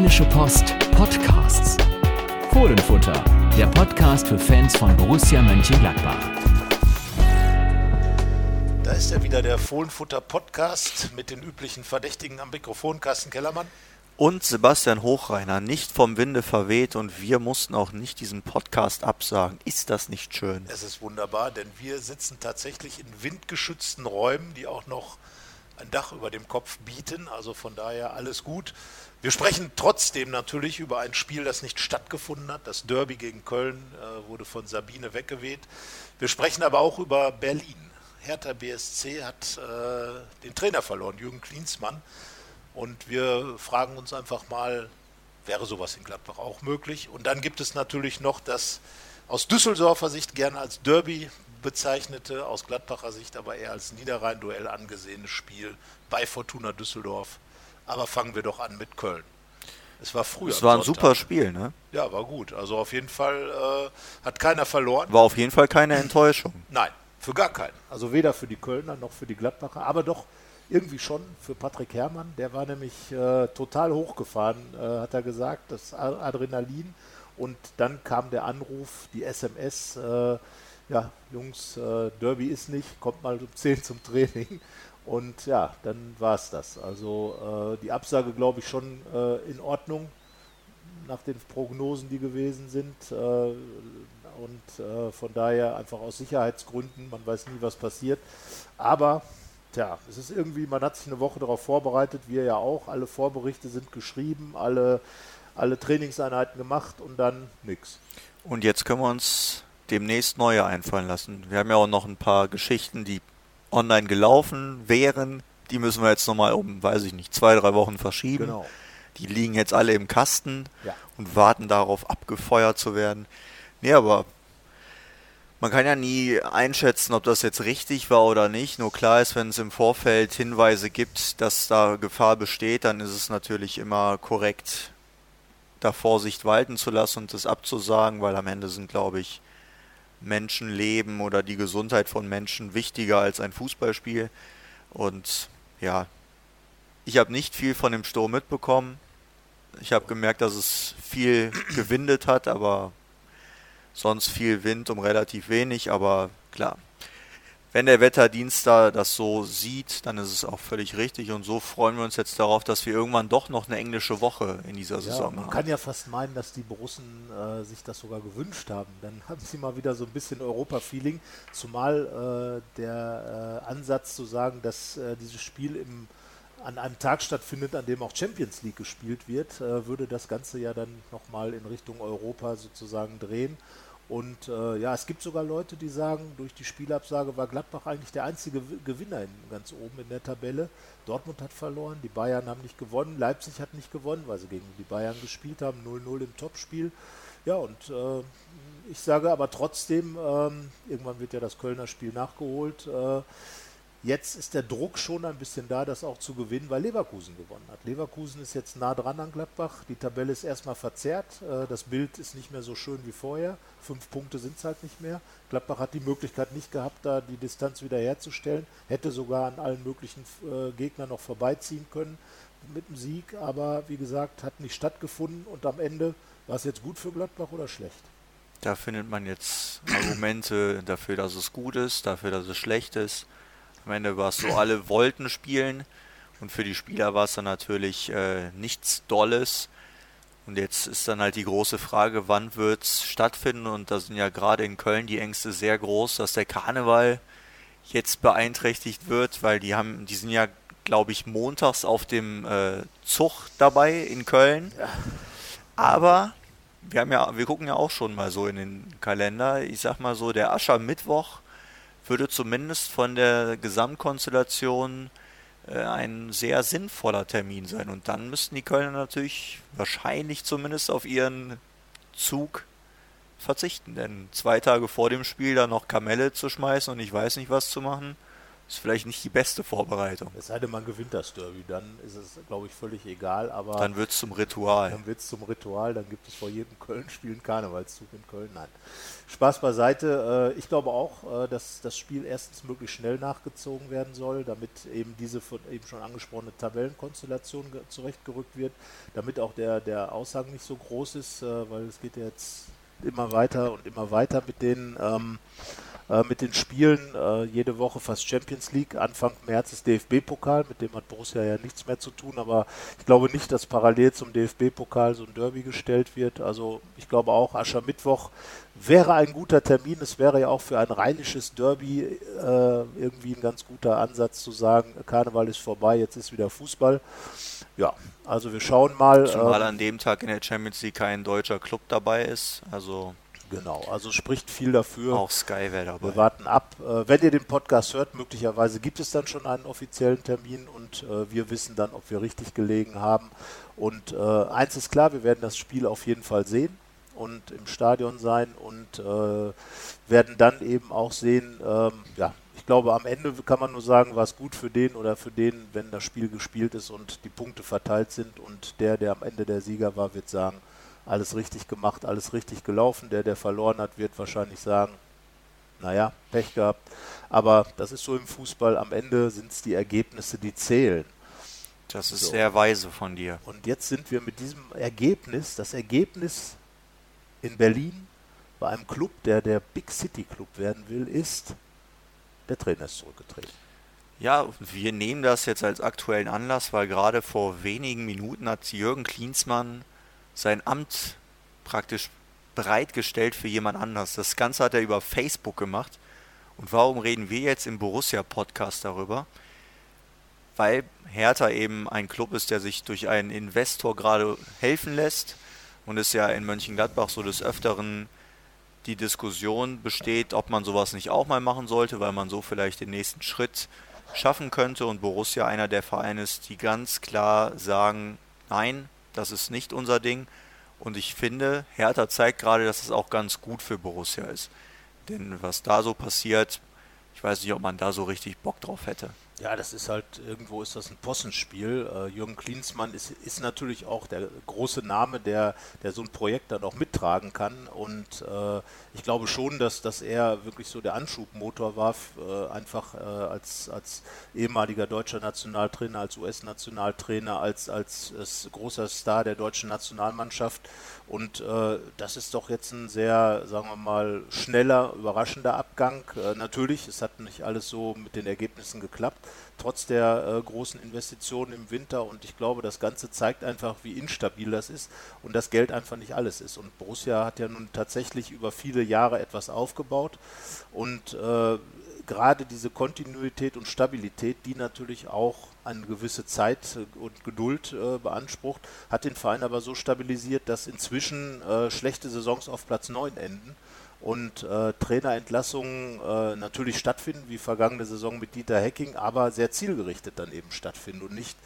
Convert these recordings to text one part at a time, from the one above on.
Rheinische Post Podcasts. Fohlenfutter, der Podcast für Fans von Borussia Mönchengladbach. Da ist er wieder, der Fohlenfutter Podcast mit den üblichen Verdächtigen am Mikrofon, Carsten Kellermann. Und Sebastian Hochreiner, nicht vom Winde verweht und wir mussten auch nicht diesen Podcast absagen. Ist das nicht schön? Es ist wunderbar, denn wir sitzen tatsächlich in windgeschützten Räumen, die auch noch ein Dach über dem Kopf bieten. Also von daher alles gut. Wir sprechen trotzdem natürlich über ein Spiel, das nicht stattgefunden hat. Das Derby gegen Köln äh, wurde von Sabine weggeweht. Wir sprechen aber auch über Berlin. Hertha BSC hat äh, den Trainer verloren, Jürgen Klinsmann. Und wir fragen uns einfach mal, wäre sowas in Gladbach auch möglich? Und dann gibt es natürlich noch das aus Düsseldorfer Sicht gerne als Derby bezeichnete, aus Gladbacher Sicht aber eher als Niederrhein-Duell angesehene Spiel bei Fortuna Düsseldorf. Aber fangen wir doch an mit Köln. Es war früher. Es war ein super Spiel, ne? Ja, war gut. Also auf jeden Fall äh, hat keiner verloren. War auf jeden Fall keine Enttäuschung. Nein, für gar keinen. Also weder für die Kölner noch für die Gladbacher, aber doch irgendwie schon für Patrick Herrmann. Der war nämlich äh, total hochgefahren, äh, hat er gesagt, das Adrenalin. Und dann kam der Anruf, die SMS, äh, ja, Jungs, äh, Derby ist nicht, kommt mal um 10 zum Training. Und ja, dann war es das. Also äh, die Absage, glaube ich, schon äh, in Ordnung nach den Prognosen, die gewesen sind. und von daher einfach aus Sicherheitsgründen, man weiß nie, was passiert. Aber Tja, es ist irgendwie, man hat sich eine Woche darauf vorbereitet, wir ja auch. Alle Vorberichte sind geschrieben, alle, alle Trainingseinheiten gemacht und dann nichts. Und jetzt können wir uns demnächst neue einfallen lassen. Wir haben ja auch noch ein paar Geschichten, die online gelaufen wären. Die müssen wir jetzt nochmal um, weiß ich nicht, zwei, drei Wochen verschieben. Genau. Die liegen jetzt alle im Kasten ja. und warten darauf, abgefeuert zu werden. Nee, aber man kann ja nie einschätzen, ob das jetzt richtig war oder nicht. Nur klar ist, wenn es im Vorfeld Hinweise gibt, dass da Gefahr besteht, dann ist es natürlich immer korrekt, da Vorsicht walten zu lassen und das abzusagen, weil am Ende sind, glaube ich, Menschenleben oder die Gesundheit von Menschen wichtiger als ein Fußballspiel. Und ja, ich habe nicht viel von dem Sturm mitbekommen. Ich habe gemerkt, dass es viel gewindet hat, aber sonst viel Wind um relativ wenig, aber klar. Wenn der Wetterdienst da das so sieht, dann ist es auch völlig richtig und so freuen wir uns jetzt darauf, dass wir irgendwann doch noch eine englische Woche in dieser ja, Saison man haben. Man kann ja fast meinen, dass die Borussen äh, sich das sogar gewünscht haben. Dann haben sie mal wieder so ein bisschen Europa-Feeling, zumal äh, der äh, Ansatz zu sagen, dass äh, dieses Spiel im an einem Tag stattfindet, an dem auch Champions League gespielt wird, äh, würde das Ganze ja dann nochmal in Richtung Europa sozusagen drehen. Und äh, ja, es gibt sogar Leute, die sagen, durch die Spielabsage war Gladbach eigentlich der einzige Gewinner in, ganz oben in der Tabelle. Dortmund hat verloren, die Bayern haben nicht gewonnen, Leipzig hat nicht gewonnen, weil sie gegen die Bayern gespielt haben, 0-0 im Topspiel. Ja, und äh, ich sage aber trotzdem, ähm, irgendwann wird ja das Kölner Spiel nachgeholt. Jetzt ist der Druck schon ein bisschen da, das auch zu gewinnen, weil Leverkusen gewonnen hat. Leverkusen ist jetzt nah dran an Gladbach. Die Tabelle ist erstmal verzerrt. Äh, das Bild ist nicht mehr so schön wie vorher. Fünf Punkte sind es halt nicht mehr. Gladbach hat die Möglichkeit nicht gehabt, da die Distanz wieder herzustellen. Hätte sogar an allen möglichen äh, Gegnern noch vorbeiziehen können mit dem Sieg. Aber wie gesagt, hat nicht stattgefunden. Und am Ende war es jetzt gut für Gladbach oder schlecht? Da findet man jetzt Argumente dafür, dass es gut ist, dafür, dass es schlecht ist. Am Ende war es so, alle wollten spielen und für die Spieler war es dann natürlich äh, nichts Dolles. Und jetzt ist dann halt die große Frage, wann wird es stattfinden? Und da sind ja gerade in Köln die Ängste sehr groß, dass der Karneval jetzt beeinträchtigt wird, weil die haben, die sind ja, glaube ich, montags auf dem äh, Zug dabei in Köln. Aber wir haben ja, wir gucken ja auch schon mal so in den Kalender. Ich sag mal so, der Aschermittwoch würde zumindest von der Gesamtkonstellation äh, ein sehr sinnvoller Termin sein. Und dann müssten die Kölner natürlich wahrscheinlich zumindest auf ihren Zug verzichten. Denn zwei Tage vor dem Spiel dann noch Kamelle zu schmeißen und ich weiß nicht was zu machen, ist vielleicht nicht die beste Vorbereitung. Es sei denn, man gewinnt das Derby, dann ist es, glaube ich, völlig egal. Aber dann wird es zum Ritual. Dann wird es zum Ritual, dann gibt es vor jedem Köln-Spiel einen Karnevalszug in Köln. Nein. Spaß beiseite. Äh, ich glaube auch, äh, dass das Spiel erstens möglichst schnell nachgezogen werden soll, damit eben diese von eben schon angesprochene Tabellenkonstellation zurechtgerückt wird, damit auch der, der Aushang nicht so groß ist, äh, weil es geht ja jetzt immer weiter und immer weiter mit den ähm, äh, mit den Spielen. Äh, jede Woche fast Champions League. Anfang März ist DFB-Pokal, mit dem hat Borussia ja nichts mehr zu tun, aber ich glaube nicht, dass parallel zum DFB-Pokal so ein Derby gestellt wird. Also ich glaube auch, Aschermittwoch wäre ein guter Termin. Es wäre ja auch für ein rheinisches Derby äh, irgendwie ein ganz guter Ansatz zu sagen, Karneval ist vorbei, jetzt ist wieder Fußball. Ja, also wir schauen mal. Zumal ähm, an dem Tag in der Champions League kein deutscher Club dabei ist. Also Genau, also spricht viel dafür. Auch Sky wäre dabei. Wir warten ab. Äh, wenn ihr den Podcast hört, möglicherweise gibt es dann schon einen offiziellen Termin und äh, wir wissen dann, ob wir richtig gelegen haben. Und äh, eins ist klar, wir werden das Spiel auf jeden Fall sehen und im Stadion sein und werden dann eben auch sehen, ähm, ja, ich glaube, am Ende kann man nur sagen, war es gut für den oder für den, wenn das Spiel gespielt ist und die Punkte verteilt sind und der, der am Ende der Sieger war, wird sagen, alles richtig gemacht, alles richtig gelaufen. Der, der verloren hat, wird wahrscheinlich sagen, naja, Pech gehabt. Aber das ist so im Fußball. Am Ende sind es die Ergebnisse, die zählen. Das ist so. sehr weise von dir. Und jetzt sind wir mit diesem Ergebnis, das Ergebnis in Berlin bei einem Club, der der Big City Club werden will, ist, der Trainer ist zurückgetreten. Ja, wir nehmen das jetzt als aktuellen Anlass, weil gerade vor wenigen Minuten hat Jürgen Klinsmann sein Amt praktisch bereitgestellt für jemand anders. Das Ganze hat er über Facebook gemacht. Und warum reden wir jetzt im Borussia-Podcast darüber? Weil Hertha eben ein Club ist, der sich durch einen Investor gerade helfen lässt. Und es ja in Mönchengladbach so des Öfteren die Diskussion besteht, ob man sowas nicht auch mal machen sollte, weil man so vielleicht den nächsten Schritt schaffen könnte. Und Borussia einer der Vereine ist, die ganz klar sagen, nein, das ist nicht unser Ding. Und ich finde, Hertha zeigt gerade, dass es auch ganz gut für Borussia ist. Denn was da so passiert, ich weiß nicht, ob man da so richtig Bock drauf hätte. Ja, das ist halt, irgendwo ist das ein Possenspiel. Äh, Jürgen Klinsmann ist, ist natürlich auch der große Name, der, der so ein Projekt dann auch mittragen kann. Und äh, ich glaube schon, dass, dass er wirklich so der Anschubmotor war, äh, einfach äh, als, als ehemaliger deutscher Nationaltrainer, als US-Nationaltrainer, als, als, als großer Star der deutschen Nationalmannschaft. Und äh, das ist doch jetzt ein sehr, sagen wir mal, schneller, überraschender Abgang. Äh, natürlich, es hat nicht alles so mit den Ergebnissen geklappt, trotz der äh, großen Investitionen im Winter. Und ich glaube, das Ganze zeigt einfach, wie instabil das ist und das Geld einfach nicht alles ist. Und Borussia hat ja nun tatsächlich über viele Jahre etwas aufgebaut. Und äh, gerade diese Kontinuität und Stabilität, die natürlich auch eine gewisse Zeit und Geduld äh, beansprucht, hat den Verein aber so stabilisiert, dass inzwischen äh, schlechte Saisons auf Platz 9 enden und äh, Trainerentlassungen äh, natürlich stattfinden, wie vergangene Saison mit Dieter Hecking, aber sehr zielgerichtet dann eben stattfinden und nicht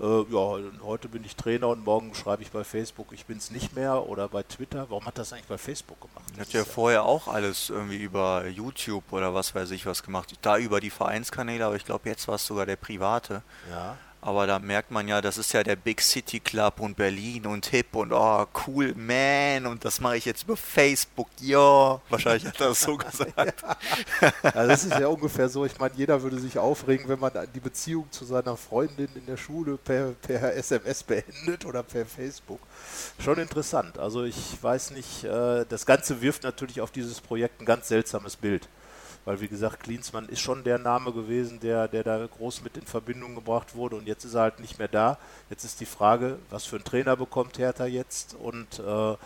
äh, ja, heute bin ich Trainer und morgen schreibe ich bei Facebook, ich bin es nicht mehr oder bei Twitter. Warum hat das eigentlich bei Facebook gemacht? Hat ja vorher auch alles irgendwie über YouTube oder was weiß ich was gemacht. Da über die Vereinskanäle, aber ich glaube, jetzt war es sogar der private. Ja. Aber da merkt man ja, das ist ja der Big City Club und Berlin und hip und oh, cool, man. Und das mache ich jetzt über Facebook. Ja, wahrscheinlich hat er das so gesagt. ja, das ist ja ungefähr so. Ich meine, jeder würde sich aufregen, wenn man die Beziehung zu seiner Freundin in der Schule per, per SMS beendet oder per Facebook. Schon interessant. Also ich weiß nicht, äh, das Ganze wirft natürlich auf dieses Projekt ein ganz seltsames Bild weil wie gesagt, Klinsmann ist schon der Name gewesen, der, der da groß mit in Verbindung gebracht wurde und jetzt ist er halt nicht mehr da. Jetzt ist die Frage, was für einen Trainer bekommt Hertha jetzt und äh,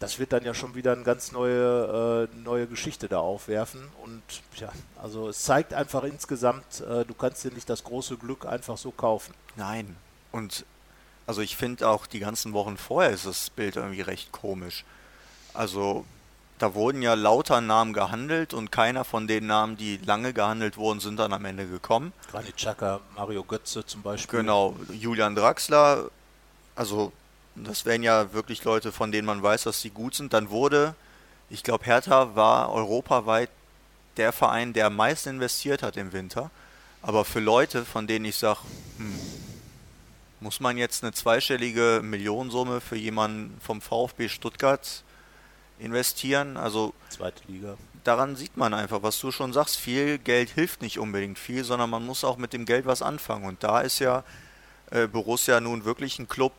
das wird dann ja schon wieder eine ganz neue, äh, neue Geschichte da aufwerfen. Und ja, also es zeigt einfach insgesamt, äh, du kannst dir nicht das große Glück einfach so kaufen. Nein. Und also ich finde auch die ganzen Wochen vorher ist das Bild irgendwie recht komisch. Also da wurden ja lauter Namen gehandelt und keiner von den Namen, die lange gehandelt wurden, sind dann am Ende gekommen. Granit Xhaka, Mario Götze zum Beispiel. Genau, Julian Draxler, also das wären ja wirklich Leute, von denen man weiß, dass sie gut sind. Dann wurde, ich glaube, Hertha war europaweit der Verein, der am meisten investiert hat im Winter. Aber für Leute, von denen ich sage, hm, muss man jetzt eine zweistellige Millionensumme für jemanden vom VfB Stuttgart investieren? Also zweite Liga. Daran sieht man einfach, was du schon sagst, viel Geld hilft nicht unbedingt viel, sondern man muss auch mit dem Geld was anfangen. Und da ist ja äh, Borussia nun wirklich ein Club,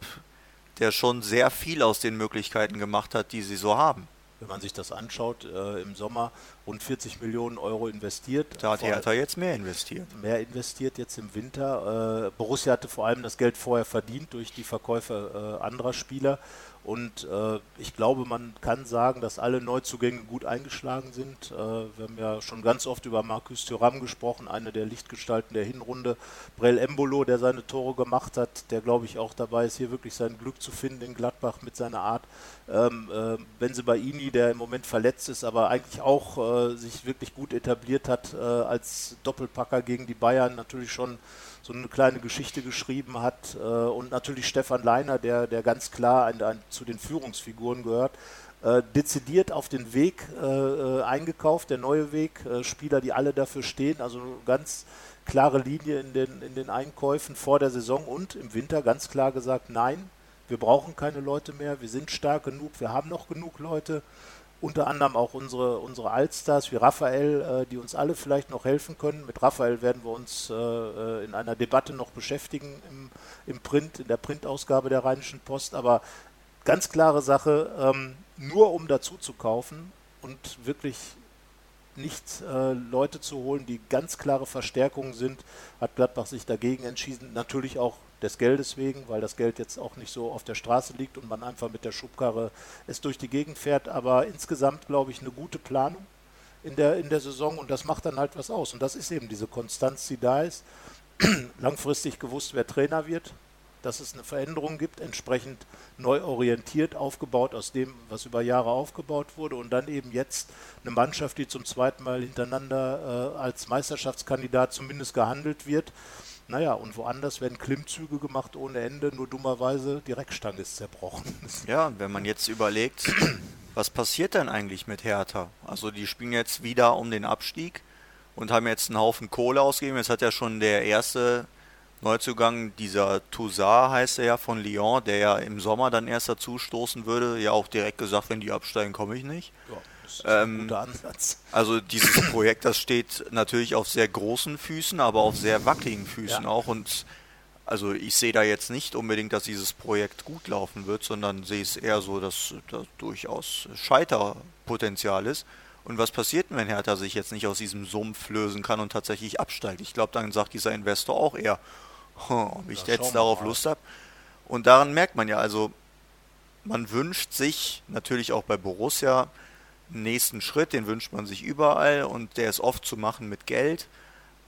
der schon sehr viel aus den Möglichkeiten gemacht hat, die sie so haben. Wenn man sich das anschaut, äh, im Sommer rund 40 Millionen Euro investiert. Da hat Hertha jetzt mehr investiert. Mehr investiert jetzt im Winter. Äh, Borussia hatte vor allem das Geld vorher verdient durch die Verkäufe äh, anderer Spieler und äh, ich glaube, man kann sagen, dass alle Neuzugänge gut eingeschlagen sind. Äh, wir haben ja schon ganz oft über Markus Thuram gesprochen, eine der Lichtgestalten der Hinrunde. Brell Embolo, der seine Tore gemacht hat, der glaube ich auch dabei ist, hier wirklich sein Glück zu finden in Gladbach mit seiner Art. Ähm, äh, Benzebaini, der im Moment verletzt ist, aber eigentlich auch äh, sich wirklich gut etabliert hat äh, als Doppelpacker gegen die Bayern, natürlich schon so eine kleine Geschichte geschrieben hat. Äh, und natürlich Stefan Leiner, der, der ganz klar ein, ein, zu den Führungsfiguren gehört. Äh, dezidiert auf den Weg äh, eingekauft, der neue Weg, Spieler, die alle dafür stehen, also ganz klare Linie in den, in den Einkäufen vor der Saison und im Winter ganz klar gesagt, nein, wir brauchen keine Leute mehr, wir sind stark genug, wir haben noch genug Leute unter anderem auch unsere, unsere Allstars wie Raphael, äh, die uns alle vielleicht noch helfen können. Mit Raphael werden wir uns äh, äh, in einer Debatte noch beschäftigen im, im Print, in der Printausgabe der Rheinischen Post. Aber ganz klare Sache, ähm, nur um dazu zu kaufen und wirklich nicht äh, Leute zu holen, die ganz klare Verstärkungen sind, hat Gladbach sich dagegen entschieden. Natürlich auch des Geldes wegen, weil das Geld jetzt auch nicht so auf der Straße liegt und man einfach mit der Schubkarre es durch die Gegend fährt. Aber insgesamt, glaube ich, eine gute Planung in der, in der Saison und das macht dann halt was aus. Und das ist eben diese Konstanz, die da ist. Langfristig gewusst, wer Trainer wird, dass es eine Veränderung gibt, entsprechend neu orientiert, aufgebaut aus dem, was über Jahre aufgebaut wurde und dann eben jetzt eine Mannschaft, die zum zweiten Mal hintereinander äh, als Meisterschaftskandidat zumindest gehandelt wird. Naja, und woanders werden Klimmzüge gemacht ohne Ende, nur dummerweise die Reckstange ist zerbrochen. Ja, und wenn man jetzt überlegt, was passiert denn eigentlich mit Hertha? Also die spielen jetzt wieder um den Abstieg und haben jetzt einen Haufen Kohle ausgegeben. Jetzt hat ja schon der erste Neuzugang, dieser Toussaint heißt er ja von Lyon, der ja im Sommer dann erst dazu stoßen würde, ja auch direkt gesagt, wenn die absteigen, komme ich nicht. Ja. Ähm. Also dieses Projekt, das steht natürlich auf sehr großen Füßen, aber auf sehr wackeligen Füßen ja. auch. Und also ich sehe da jetzt nicht unbedingt, dass dieses Projekt gut laufen wird, sondern sehe es eher so, dass da durchaus Scheiterpotenzial ist. Und was passiert denn, wenn Hertha sich jetzt nicht aus diesem Sumpf lösen kann und tatsächlich absteigt? Ich glaube, dann sagt dieser Investor auch eher, ob ich ja, jetzt darauf Lust habe. Und daran merkt man ja, also man wünscht sich natürlich auch bei Borussia nächsten Schritt, den wünscht man sich überall und der ist oft zu machen mit Geld.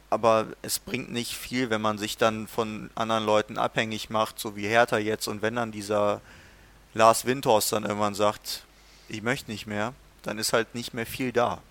Aber es bringt nicht viel, wenn man sich dann von anderen Leuten abhängig macht, so wie Hertha jetzt. Und wenn dann dieser Lars Windhorst dann irgendwann sagt, ich möchte nicht mehr, dann ist halt nicht mehr viel da.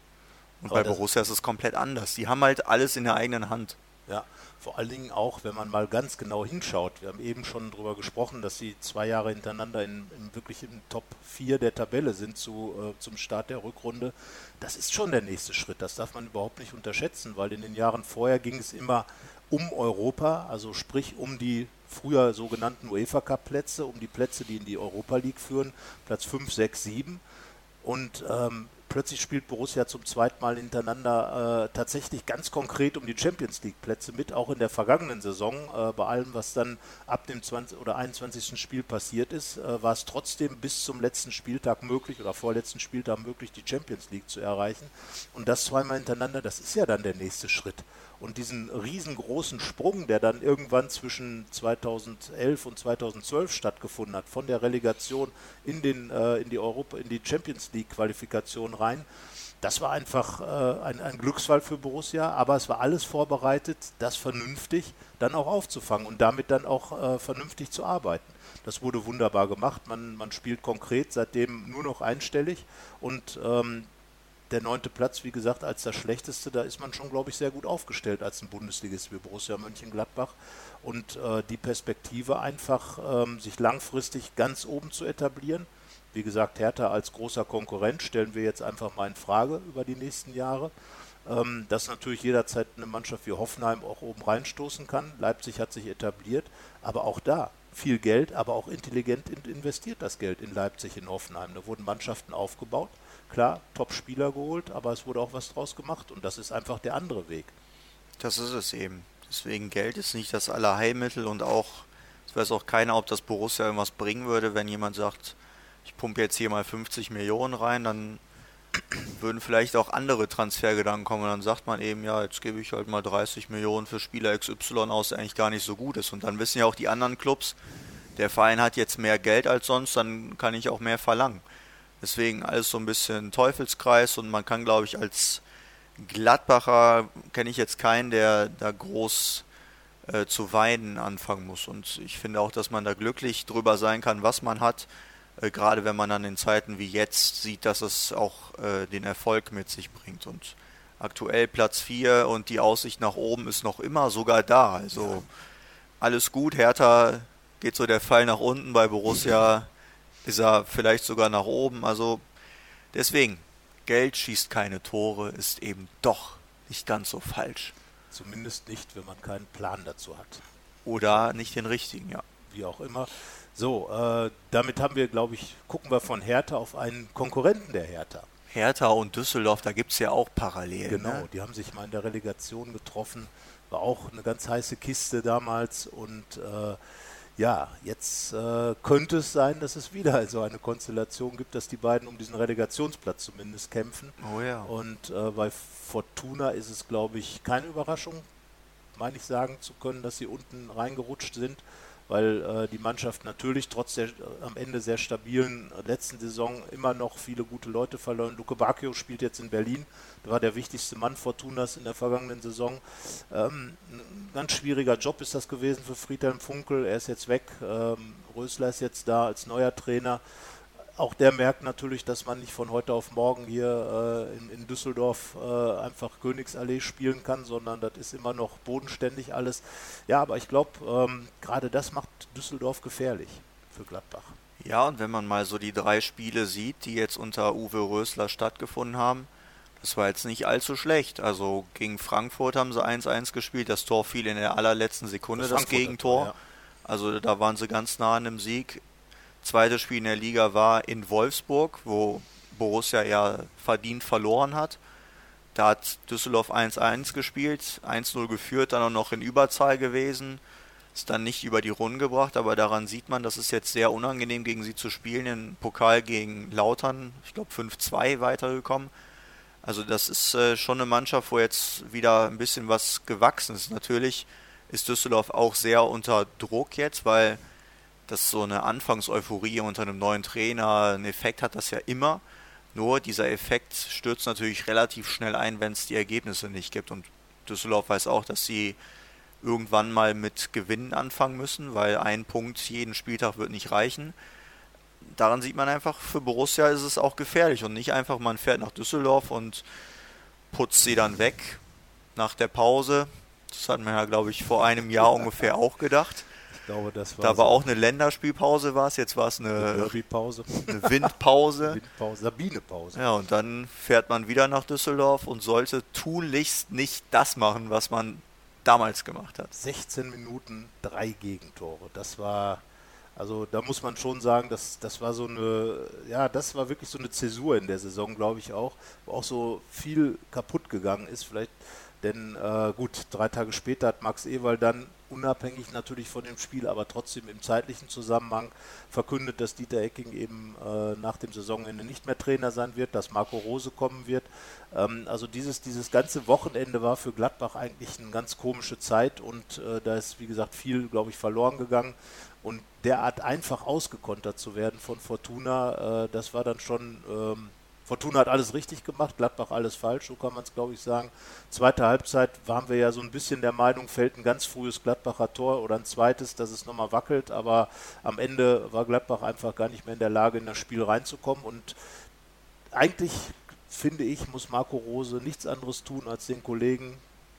Und Aber bei Borussia ist es komplett anders. Die haben halt alles in der eigenen Hand. Ja, vor allen Dingen auch, wenn man mal ganz genau hinschaut. Wir haben eben schon darüber gesprochen, dass sie zwei Jahre hintereinander in, in wirklich im Top 4 der Tabelle sind zu, äh, zum Start der Rückrunde. Das ist schon der nächste Schritt. Das darf man überhaupt nicht unterschätzen, weil in den Jahren vorher ging es immer um Europa, also sprich um die früher sogenannten UEFA Cup Plätze, um die Plätze, die in die Europa League führen, Platz 5, 6, 7. Und ähm, plötzlich spielt Borussia zum zweiten Mal hintereinander äh, tatsächlich ganz konkret um die Champions League Plätze mit, auch in der vergangenen Saison. Äh, bei allem, was dann ab dem 20. oder 21. Spiel passiert ist, äh, war es trotzdem bis zum letzten Spieltag möglich oder vorletzten Spieltag möglich, die Champions League zu erreichen. Und das zweimal hintereinander, das ist ja dann der nächste Schritt und diesen riesengroßen Sprung, der dann irgendwann zwischen 2011 und 2012 stattgefunden hat, von der Relegation in, den, äh, in, die, Europa, in die Champions League Qualifikation rein, das war einfach äh, ein, ein, Glücksfall für Borussia, aber es war alles vorbereitet, das vernünftig dann auch aufzufangen und damit dann auch äh, vernünftig zu arbeiten. Das wurde wunderbar gemacht. Man, man spielt konkret seitdem nur noch einstellig und ähm, der neunte Platz, wie gesagt, als das schlechteste, da ist man schon, glaube ich, sehr gut aufgestellt als ein Bundesligist wie Borussia Mönchengladbach. Und äh, die Perspektive einfach, ähm, sich langfristig ganz oben zu etablieren. Wie gesagt, Hertha als großer Konkurrent stellen wir jetzt einfach mal in Frage über die nächsten Jahre. ähm, dass natürlich jederzeit eine Mannschaft wie Hoffenheim auch oben reinstoßen kann. Leipzig hat sich etabliert, aber auch da viel Geld, aber auch intelligent investiert das Geld in Leipzig, in Hoffenheim. Da wurden Mannschaften aufgebaut, klar, Top-Spieler geholt, aber es wurde auch was draus gemacht und das ist einfach der andere Weg. Das ist es eben. Deswegen Geld ist nicht das Allerheilmittel und auch, es weiß auch keiner, ob das Borussia irgendwas bringen würde, wenn jemand sagt, ich pumpe jetzt hier mal 50 Millionen rein, dann würden vielleicht auch andere Transfergedanken kommen. Und dann sagt man eben, ja, jetzt gebe ich halt mal 30 Millionen für Spieler XY aus, der eigentlich gar nicht so gut ist. Und dann wissen ja auch die anderen Clubs, der Verein hat jetzt mehr Geld als sonst, dann kann ich auch mehr verlangen. Deswegen alles so ein bisschen Teufelskreis und man kann, glaube ich, als Gladbacher kenne ich jetzt keinen, der da groß äh, zu weinen anfangen muss. Und ich finde auch, dass man da glücklich drüber sein kann, was man hat. Äh, gerade wenn man dann in Zeiten wie jetzt sieht, dass es auch äh, den Erfolg mit sich bringt. Und aktuell Platz 4 und die Aussicht nach oben ist noch immer sogar da. Also ja. alles gut. Hertha geht so der Fall nach unten. Bei Borussia ist er vielleicht sogar nach oben. Also deswegen, Geld schießt keine Tore, ist eben doch nicht ganz so falsch. Zumindest nicht, wenn man keinen Plan dazu hat. Oder nicht den richtigen, ja. Wie auch immer. So, äh, damit haben wir, glaube ich, gucken wir von Hertha auf einen Konkurrenten der Hertha. Hertha und Düsseldorf, da gibt es ja auch Parallelen. Genau, ne? die haben sich mal in der Relegation getroffen. War auch eine ganz heiße Kiste damals. Und äh, ja, jetzt äh, könnte es sein, dass es wieder so eine Konstellation gibt, dass die beiden um diesen Relegationsplatz zumindest kämpfen. Oh ja. Und äh, bei Fortuna ist es, glaube ich, keine Überraschung, meine ich sagen zu können, dass sie unten reingerutscht sind weil äh, die Mannschaft natürlich trotz der äh, am Ende sehr stabilen äh, letzten Saison immer noch viele gute Leute verloren. Luke Bacchio spielt jetzt in Berlin, der war der wichtigste Mann Fortunas in der vergangenen Saison. Ähm, ein ganz schwieriger Job ist das gewesen für Friedhelm Funkel, er ist jetzt weg, ähm, Rösler ist jetzt da als neuer Trainer auch der merkt natürlich, dass man nicht von heute auf morgen hier äh, in, in, Düsseldorf äh, einfach Königsallee spielen kann, sondern das ist immer noch bodenständig alles. Ja, aber ich glaube, ähm, gerade das macht Düsseldorf gefährlich für Gladbach. Ja, und wenn man mal so die drei Spiele sieht, die jetzt unter Uwe Rösler stattgefunden haben, das war jetzt nicht allzu schlecht. Also gegen Frankfurt haben sie 1-1 gespielt, das Tor fiel in der allerletzten Sekunde, das, das Gegentor. Ja. Also da waren sie ganz nah an dem Sieg Zweites Spiel in der Liga war in Wolfsburg, wo Borussia ja verdient verloren hat. Da hat Düsseldorf 1-1 gespielt, 1-0 geführt, dann auch noch in Überzahl gewesen. Ist dann nicht über die Runden gebracht, aber daran sieht man, dass es jetzt sehr unangenehm gegen sie zu spielen. Im Pokal gegen Lautern, ich glaube 5-2 weitergekommen. Also das ist äh, schon eine Mannschaft, wo jetzt wieder ein bisschen was gewachsen ist. Natürlich ist Düsseldorf auch sehr unter Druck jetzt, weil dass so eine Anfangseuphorie unter einem neuen Trainer einen Effekt hat, das ja immer. Nur dieser Effekt stürzt natürlich relativ schnell ein, wenn es die Ergebnisse nicht gibt. Und Düsseldorf weiß auch, dass sie irgendwann mal mit Gewinnen anfangen müssen, weil ein Punkt jeden Spieltag wird nicht reichen. Daran sieht man einfach, für Borussia ist es auch gefährlich und nicht einfach, man fährt nach Düsseldorf und putzt sie dann weg nach der Pause. Das hat man ja, glaube ich, vor einem Jahr ungefähr auch gedacht glaube, das war. Da war so auch eine Länderspielpause, war es. Jetzt war es eine, eine Eine Windpause. Windpause, Sabinepause. Ja, und dann fährt man wieder nach Düsseldorf und sollte tunlichst nicht das machen, was man damals gemacht hat. 16 Minuten, drei Gegentore. Das war. Also da muss man schon sagen, dass das war so eine, ja, das war wirklich so eine Zäsur in der Saison, glaube ich auch, wo auch so viel kaputt gegangen ist. Vielleicht denn äh, gut, drei Tage später hat Max Ewald dann unabhängig natürlich von dem Spiel, aber trotzdem im zeitlichen Zusammenhang verkündet, dass Dieter Ecking eben äh, nach dem Saisonende nicht mehr Trainer sein wird, dass Marco Rose kommen wird. Ähm, also dieses, dieses ganze Wochenende war für Gladbach eigentlich eine ganz komische Zeit und äh, da ist, wie gesagt, viel, glaube ich, verloren gegangen. Und derart einfach ausgekontert zu werden von Fortuna, äh, das war dann schon ähm, Fortuna hat alles richtig gemacht, Gladbach alles falsch, so kann man es glaube ich sagen. Zweite Halbzeit waren wir ja so ein bisschen der Meinung, fällt ein ganz frühes Gladbacher Tor oder ein zweites, dass es nochmal wackelt, aber am Ende war Gladbach einfach gar nicht mehr in der Lage, in das Spiel reinzukommen und eigentlich finde ich, muss Marco Rose nichts anderes tun, als den Kollegen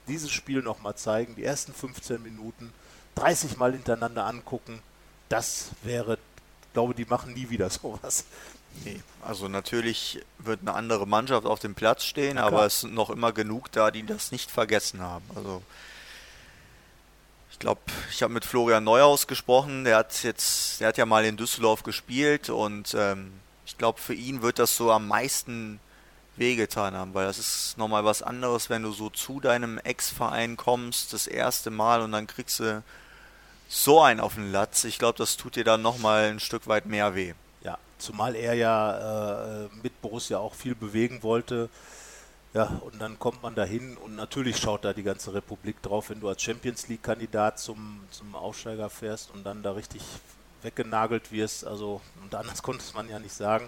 dieses Spiel nochmal zeigen, die ersten 15 Minuten 30 Mal hintereinander angucken. Das wäre glaube, die machen nie wieder sowas. Nee, also natürlich wird eine andere Mannschaft auf dem Platz stehen, aber es sind noch immer genug da, die das nicht vergessen haben. Also ich glaube, ich habe mit Florian Neuhaus gesprochen, der hat jetzt, der hat ja mal in Düsseldorf gespielt und ähm, ich glaube, für ihn wird das so am meisten wehgetan haben, weil das ist nochmal was anderes, wenn du so zu deinem Ex-Verein kommst, das erste Mal und dann kriegst du so einen auf den Latz. Ich glaube, das tut dir dann nochmal ein Stück weit mehr weh. Zumal er ja äh, mit Borussia auch viel bewegen wollte. Ja, und dann kommt man dahin und natürlich schaut da die ganze Republik drauf, wenn du als Champions League-Kandidat zum, zum Aufsteiger fährst und dann da richtig weggenagelt wirst. Also, und anders konnte es man ja nicht sagen.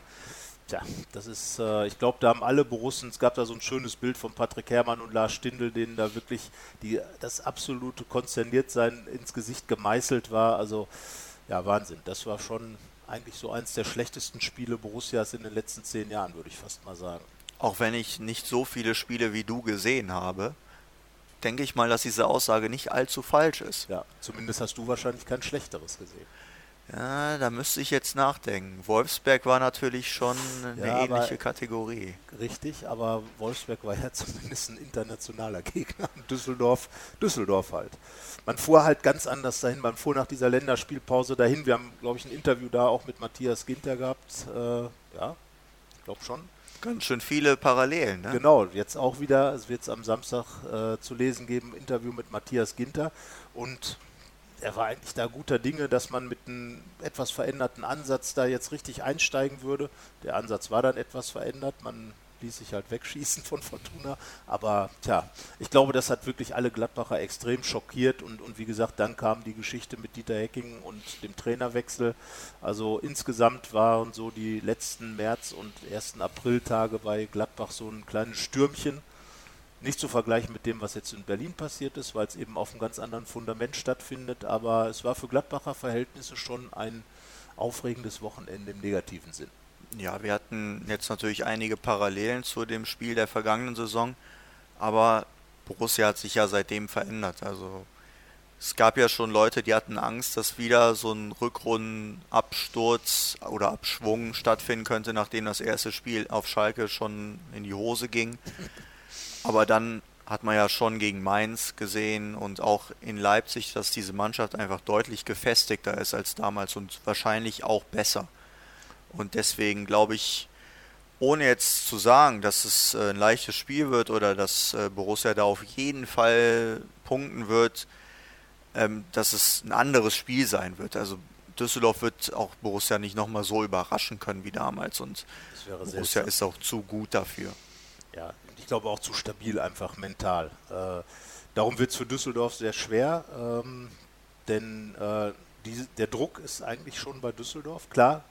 Tja, das ist, äh, ich glaube, da haben alle Borussen, es gab da so ein schönes Bild von Patrick Herrmann und Lars Stindl, denen da wirklich die, das absolute Konzerniertsein ins Gesicht gemeißelt war. Also, ja, Wahnsinn. Das war schon eigentlich so eins der schlechtesten Spiele Borussias in den letzten zehn Jahren, würde ich fast mal sagen. Auch wenn ich nicht so viele Spiele wie du gesehen habe, denke ich mal, dass diese Aussage nicht allzu falsch ist. Ja, zumindest hast du wahrscheinlich kein schlechteres gesehen. Ja, da müsste ich jetzt nachdenken. Wolfsberg war natürlich schon eine ja, ähnliche Kategorie. Richtig, aber Wolfsberg war ja zumindest ein internationaler Gegner. Düsseldorf, Düsseldorf halt. Man fuhr halt ganz anders dahin. Man fuhr nach dieser Länderspielpause dahin. Wir haben, glaube ich, ein Interview da auch mit Matthias Ginter gehabt. Äh, ja, ich glaube schon. Ganz schön viele Parallelen, ne? Genau, jetzt auch wieder, es wird es am Samstag äh, zu lesen geben, Interview mit Matthias Ginter. Und er war eigentlich da guter Dinge, dass man mit einem etwas veränderten Ansatz da jetzt richtig einsteigen würde. Der Ansatz war dann etwas verändert. Man ließ sich halt wegschießen von Fortuna. Aber tja, ich glaube, das hat wirklich alle Gladbacher extrem schockiert. Und, und wie gesagt, dann kam die Geschichte mit Dieter Hecking und dem Trainerwechsel. Also insgesamt waren so die letzten März- und ersten Apriltage bei Gladbach so ein kleines Stürmchen. Nicht zu vergleichen mit dem, was jetzt in Berlin passiert ist, weil es eben auf einem ganz anderen Fundament stattfindet. Aber es war für Gladbacher Verhältnisse schon ein aufregendes Wochenende im negativen Sinn. Ja, wir hatten jetzt natürlich einige Parallelen zu dem Spiel der vergangenen Saison, aber Borussia hat sich ja seitdem verändert. Also es gab ja schon Leute, die hatten Angst, dass wieder so ein Rückrundenabsturz oder Abschwung stattfinden könnte, nachdem das erste Spiel auf Schalke schon in die Hose ging. Aber dann hat man ja schon gegen Mainz gesehen und auch in Leipzig, dass diese Mannschaft einfach deutlich gefestigter ist als damals und wahrscheinlich auch besser. Und deswegen glaube ich, ohne jetzt zu sagen, dass es äh, ein leichtes Spiel wird oder dass äh, Borussia da auf jeden Fall punkten wird, ähm, dass es ein anderes Spiel sein wird. Also Düsseldorf wird auch Borussia nicht nochmal so überraschen können wie damals und Borussia ist auch zu gut dafür. Ja, ich glaube auch zu stabil einfach mental. Äh, darum wird es für Düsseldorf sehr schwer, ähm, denn äh, die, der Druck ist eigentlich schon bei Düsseldorf. Klar,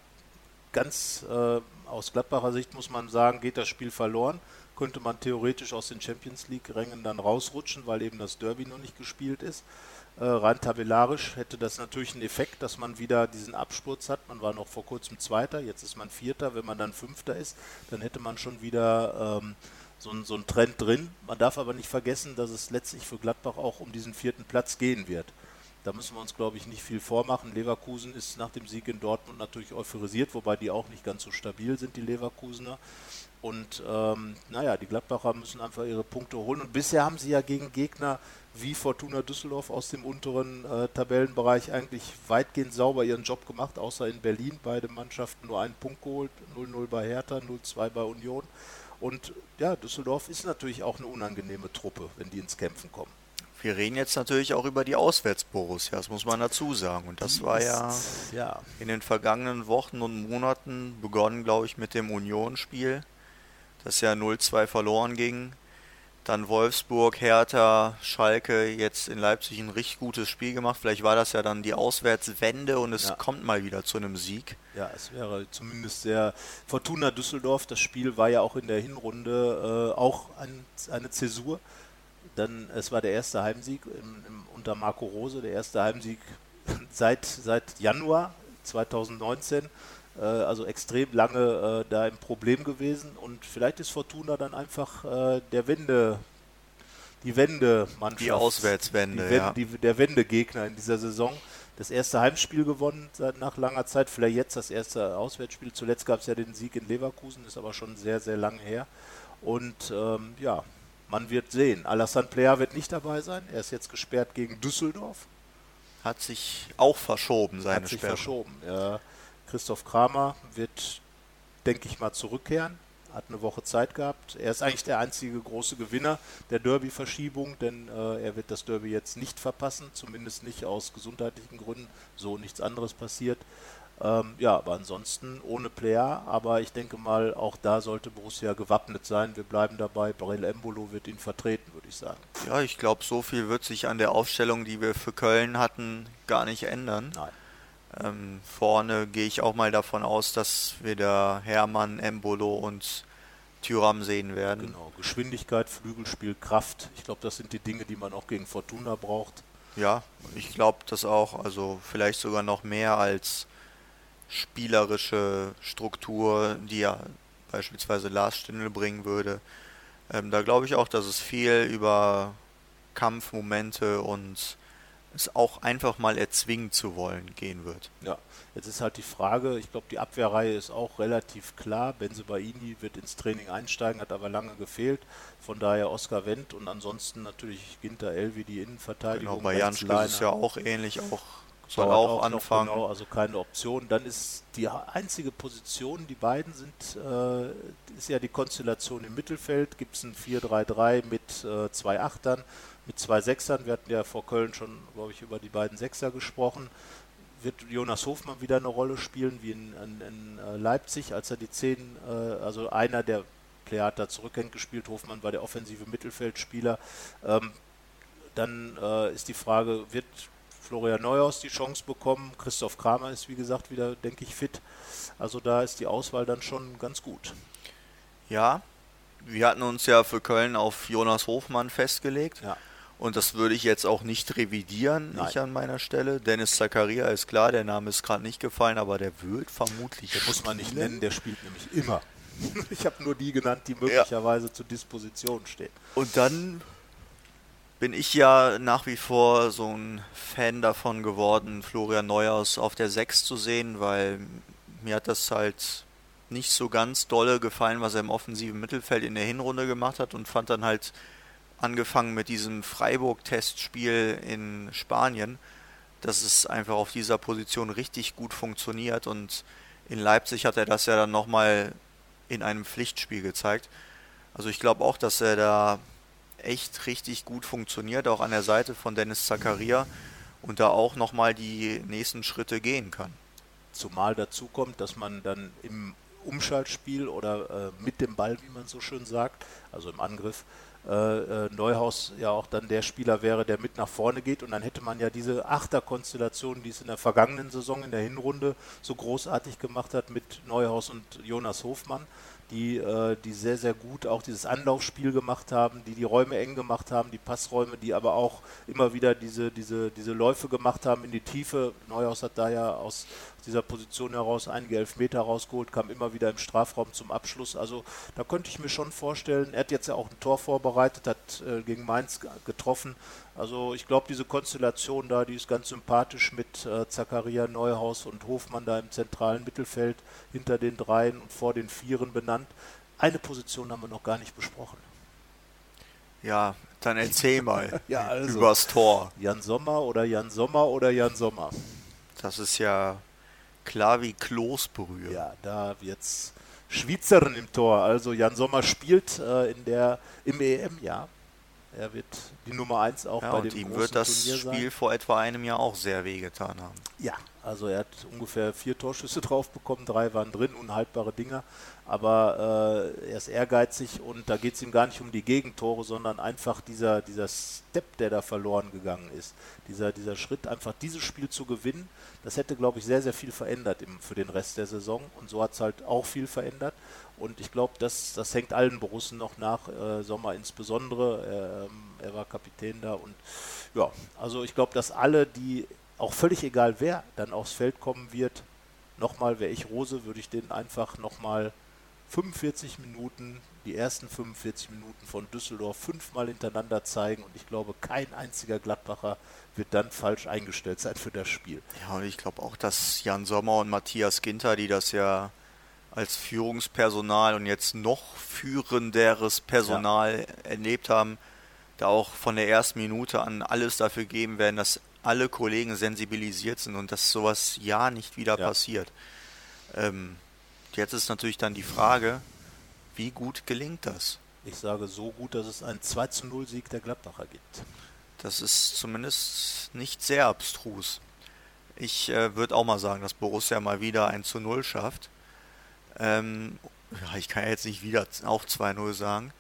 ganz äh, aus Gladbacher Sicht muss man sagen, geht das Spiel verloren. Könnte man theoretisch aus den Champions League-Rängen dann rausrutschen, weil eben das Derby noch nicht gespielt ist. Äh, rein tabellarisch hätte das natürlich einen Effekt, dass man wieder diesen Absturz hat. Man war noch vor kurzem Zweiter, jetzt ist man Vierter. Wenn man dann Fünfter ist, dann hätte man schon wieder ähm, so, so einen Trend drin. Man darf aber nicht vergessen, dass es letztlich für Gladbach auch um diesen vierten Platz gehen wird. Da müssen wir uns, glaube ich, nicht viel vormachen. Leverkusen ist nach dem Sieg in Dortmund natürlich euphorisiert, wobei die auch nicht ganz so stabil sind, die Leverkusener. Und ähm, naja, die Gladbacher müssen einfach ihre Punkte holen. Und bisher haben sie ja gegen Gegner wie Fortuna Düsseldorf aus dem unteren äh, Tabellenbereich eigentlich weitgehend sauber ihren Job gemacht, außer in Berlin. Beide Mannschaften nur einen Punkt geholt, 0-0 bei Hertha, 0-2 bei Union. Und ja, Düsseldorf ist natürlich auch eine unangenehme Truppe, wenn die ins Kämpfen kommen. Wir reden jetzt natürlich auch über die Auswärtsborussia, das muss man dazu sagen. Und das war ja, ja, in den vergangenen Wochen und Monaten begonnen, glaube ich, mit dem Union-Spiel, das ja 0-2 verloren ging. Dann Wolfsburg, Hertha, Schalke, jetzt in Leipzig ein richtig gutes Spiel gemacht. Vielleicht war das ja dann die Auswärtswende und es ja. kommt mal wieder zu einem Sieg. Ja, es wäre zumindest sehr. Fortuna Düsseldorf, das Spiel war ja auch in der Hinrunde äh, auch ein, eine Zäsur. Dann, es war der erste Heimsieg im, im, unter Marco Rose, der erste Heimsieg seit, seit Januar 2019. Äh, also extrem lange äh, da im Problem gewesen. Und vielleicht ist Fortuna dann einfach äh, der Wende, die Wendemannschaft. Die Auswärtswende, die, ja. Die, der Wendegegner in dieser Saison. das erste Heimspiel gewonnen seit nach langer Zeit, vielleicht jetzt das erste Auswärtsspiel. Zuletzt gab es ja den Sieg in Leverkusen, ist aber schon sehr, sehr lange her. Und ähm, ja, man wird sehen. Alassane Player wird nicht dabei sein. Er ist jetzt gesperrt gegen Düsseldorf. Hat sich auch verschoben, seine Hat sich Sperre. verschoben. Ja. Christoph Kramer wird, denke ich mal, zurückkehren. Hat eine Woche Zeit gehabt. Er ist eigentlich der einzige große Gewinner der Derby-Verschiebung, denn äh, er wird das Derby jetzt nicht verpassen, zumindest nicht aus gesundheitlichen Gründen. So nichts anderes passiert. Ähm, ja, aber ansonsten ohne Player, aber ich denke mal, auch da sollte Borussia gewappnet sein. Wir bleiben dabei. Barel Embolo wird ihn vertreten, würde ich sagen. Ja, ich glaube, so viel wird sich an der Aufstellung, die wir für Köln hatten, gar nicht ändern. Nein. Ähm, vorne gehe ich auch mal davon aus, dass wir da Hermann, Embolo und Thüram sehen werden. Genau, Geschwindigkeit, Flügelspiel, Kraft. Ich glaube, das sind die Dinge, die man auch gegen Fortuna braucht. Ja, ich glaube das auch. Also vielleicht sogar noch mehr als spielerische Struktur, die ja beispielsweise Lars Stindl bringen würde. Ähm, da glaube ich auch, dass es viel über Kampfmomente und es auch einfach mal erzwingen zu wollen gehen wird. Ja, jetzt ist halt die Frage, ich glaube, die Abwehrreihe ist auch relativ klar. Benzebaini wird ins Training einsteigen, hat aber lange gefehlt. Von daher Oskar Wendt und ansonsten natürlich Ginter Elvi, die Innenverteidigung. Genau, bei Jan ist es ja auch ähnlich, auch soll Dauert auch, anfangen. Genau, also keine Option. Dann ist die einzige Position, die beiden sind, äh, ist ja die Konstellation im Mittelfeld. Gibt es ein 4-3-3 mit äh, zwei Achtern, mit zwei Sechsern. Wir hatten ja vor Köln schon, glaube ich, über die beiden Sechser gesprochen. Wird Jonas Hofmann wieder eine Rolle spielen, wie in, in, in äh, Leipzig, als er die 10, äh, also einer der Player hat da zurückhängt gespielt. Hofmann war der offensive Mittelfeldspieler. Ähm, dann äh, ist die Frage, wird Florian Neuhaus die Chance bekommen. Christoph Kramer ist, wie gesagt, wieder, denke ich, fit. Also da ist die Auswahl dann schon ganz gut. Ja, wir hatten uns ja für Köln auf Jonas Hofmann festgelegt. Ja. Und das würde ich jetzt auch nicht revidieren, Nein. nicht an meiner Stelle. Dennis Zakaria ist klar, der Name ist gerade nicht gefallen, aber der wird vermutlich. Der muss man nicht nennen, der spielt nämlich immer. ich habe nur die genannt, die möglicherweise zur Disposition stehen. Und dann bin ich ja nach wie vor so ein Fan davon geworden, Florian Neuhaus auf der 6 zu sehen, weil mir hat das halt nicht so ganz dolle gefallen, was er im offensiven Mittelfeld in der Hinrunde gemacht hat und fand dann halt angefangen mit diesem Freiburg-Testspiel in Spanien, dass es einfach auf dieser Position richtig gut funktioniert und in Leipzig hat er das ja dann nochmal in einem Pflichtspiel gezeigt. Also ich glaube auch, dass er da echt richtig gut funktioniert, auch an der Seite von Dennis Zakaria und da auch nochmal die nächsten Schritte gehen kann. Zumal dazu kommt, dass man dann im Umschaltspiel oder äh, mit dem Ball, wie man so schön sagt, also im Angriff, äh, äh, Neuhaus ja auch dann der Spieler wäre, der mit nach vorne geht. Und dann hätte man ja diese Achterkonstellation, die es in der vergangenen Saison in der Hinrunde so großartig gemacht hat mit Neuhaus und Jonas Hofmann, die, äh, die sehr, sehr gut auch dieses Anlaufspiel gemacht haben, die die Räume eng gemacht haben, die Passräume, die aber auch immer wieder diese, diese, diese Läufe gemacht haben in die Tiefe. Neuhaus hat da ja aus dieser Position heraus einige Elfmeter rausgeholt, kam immer wieder im Strafraum zum Abschluss. Also da könnte ich mir schon vorstellen, er hat jetzt ja auch ein Tor vorbereitet, hat äh, gegen Mainz getroffen. Also ich glaube, diese Konstellation da, die ist ganz sympathisch mit äh, Zakaria Neuhaus und Hofmann da im zentralen Mittelfeld hinter den Dreien und vor den Vieren benannt. Eine Position haben wir noch gar nicht besprochen. Ja, dann erzähl mal Ja, also. übers Tor. Jan Sommer oder Jan Sommer oder Jan Sommer. Das ist ja klar wie Kloßbrühe. Ja, da wird's Schweizern im Tor. Also Jan Sommer spielt äh, in der im EM-Jahr. Er wird die Nummer 1 auch Ja, bei und dem ihm großen wird das Turnier Spiel sein. vor etwa einem Jahr auch sehr wehgetan haben. Ja, also er hat ungefähr vier Torschüsse drauf bekommen, drei waren drin, unhaltbare Dinger. Aber äh, er ist ehrgeizig und da geht es ihm gar nicht um die Gegentore, sondern einfach dieser, dieser Step, der da verloren gegangen ist. Dieser, dieser Schritt, einfach dieses Spiel zu gewinnen, das hätte, glaube ich, sehr, sehr viel verändert im, für den Rest der Saison. Und so hat es halt auch viel verändert. Und ich glaube, das, das hängt allen Borussen noch nach, äh, Sommer insbesondere. Ähm, er war Kapitän da und ja, also ich glaube, dass alle, die auch völlig egal wer dann aufs Feld kommen wird, nochmal wäre ich Rose, würde ich den einfach nochmal 45 Minuten, die ersten 45 Minuten von Düsseldorf fünfmal hintereinander zeigen und ich glaube, kein einziger Gladbacher wird dann falsch eingestellt sein für das Spiel. Ja, und ich glaube auch, dass Jan Sommer und Matthias Ginter, die das ja als Führungspersonal und jetzt noch führenderes Personal ja. erlebt haben, da auch von der ersten Minute an alles dafür geben werden, dass alle Kollegen sensibilisiert sind und dass sowas ja nicht wieder ja. passiert. Ähm, jetzt ist natürlich dann die Frage, wie gut gelingt das? Ich sage so gut, dass es einen 2 zu 0 Sieg der Gladbacher gibt. Das ist zumindest nicht sehr abstrus. Ich äh, würde auch mal sagen, dass Borussia mal wieder ein zu 0 schafft. Ähm, ja, ich kann ja jetzt nicht wieder auch 2-0 sagen.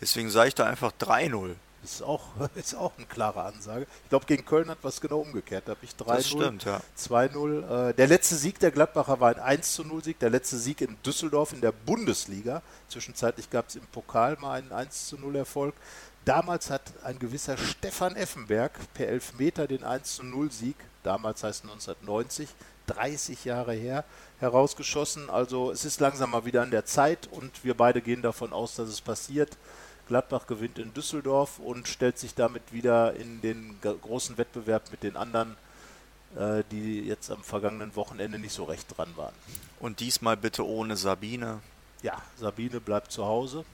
Deswegen sage ich da einfach 3-0. Ist auch, ist auch eine klare Ansage. Ich glaube, gegen Köln hat was genau umgekehrt. Da habe ich 3-0, ja. 2-0. Äh, der letzte Sieg der Gladbacher war ein 1-0-Sieg. Der letzte Sieg in Düsseldorf in der Bundesliga. Zwischenzeitlich gab es im Pokal mal einen 1-0-Erfolg. Damals hat ein gewisser Stefan Effenberg per Elfmeter den 1-0-Sieg, damals heißt 1990, 30 Jahre her, herausgeschossen. Also es ist langsam mal wieder an der Zeit und wir beide gehen davon aus, dass es passiert. Gladbach gewinnt in Düsseldorf und stellt sich damit wieder in den großen Wettbewerb mit den anderen, äh, die jetzt am vergangenen Wochenende nicht so recht dran waren. Und diesmal bitte ohne Sabine. Ja, Sabine bleibt zu Hause,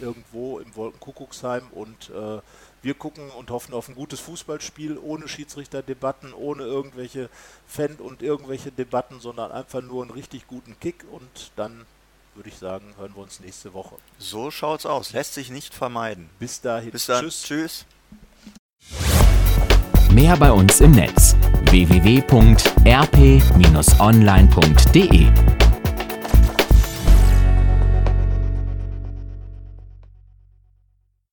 irgendwo im Wolkenkuckucksheim und äh, wir gucken und hoffen auf ein gutes Fußballspiel ohne Schiedsrichterdebatten, ohne irgendwelche Fan- und irgendwelche Debatten, sondern einfach nur einen richtig guten Kick und dann würde ich sagen, hören wir uns nächste Woche. So schaut's aus. Lässt sich nicht vermeiden. Bis dahin. Bis dann. Tschüss. Tschüss. Mehr bei uns im Netz www.rp-online.de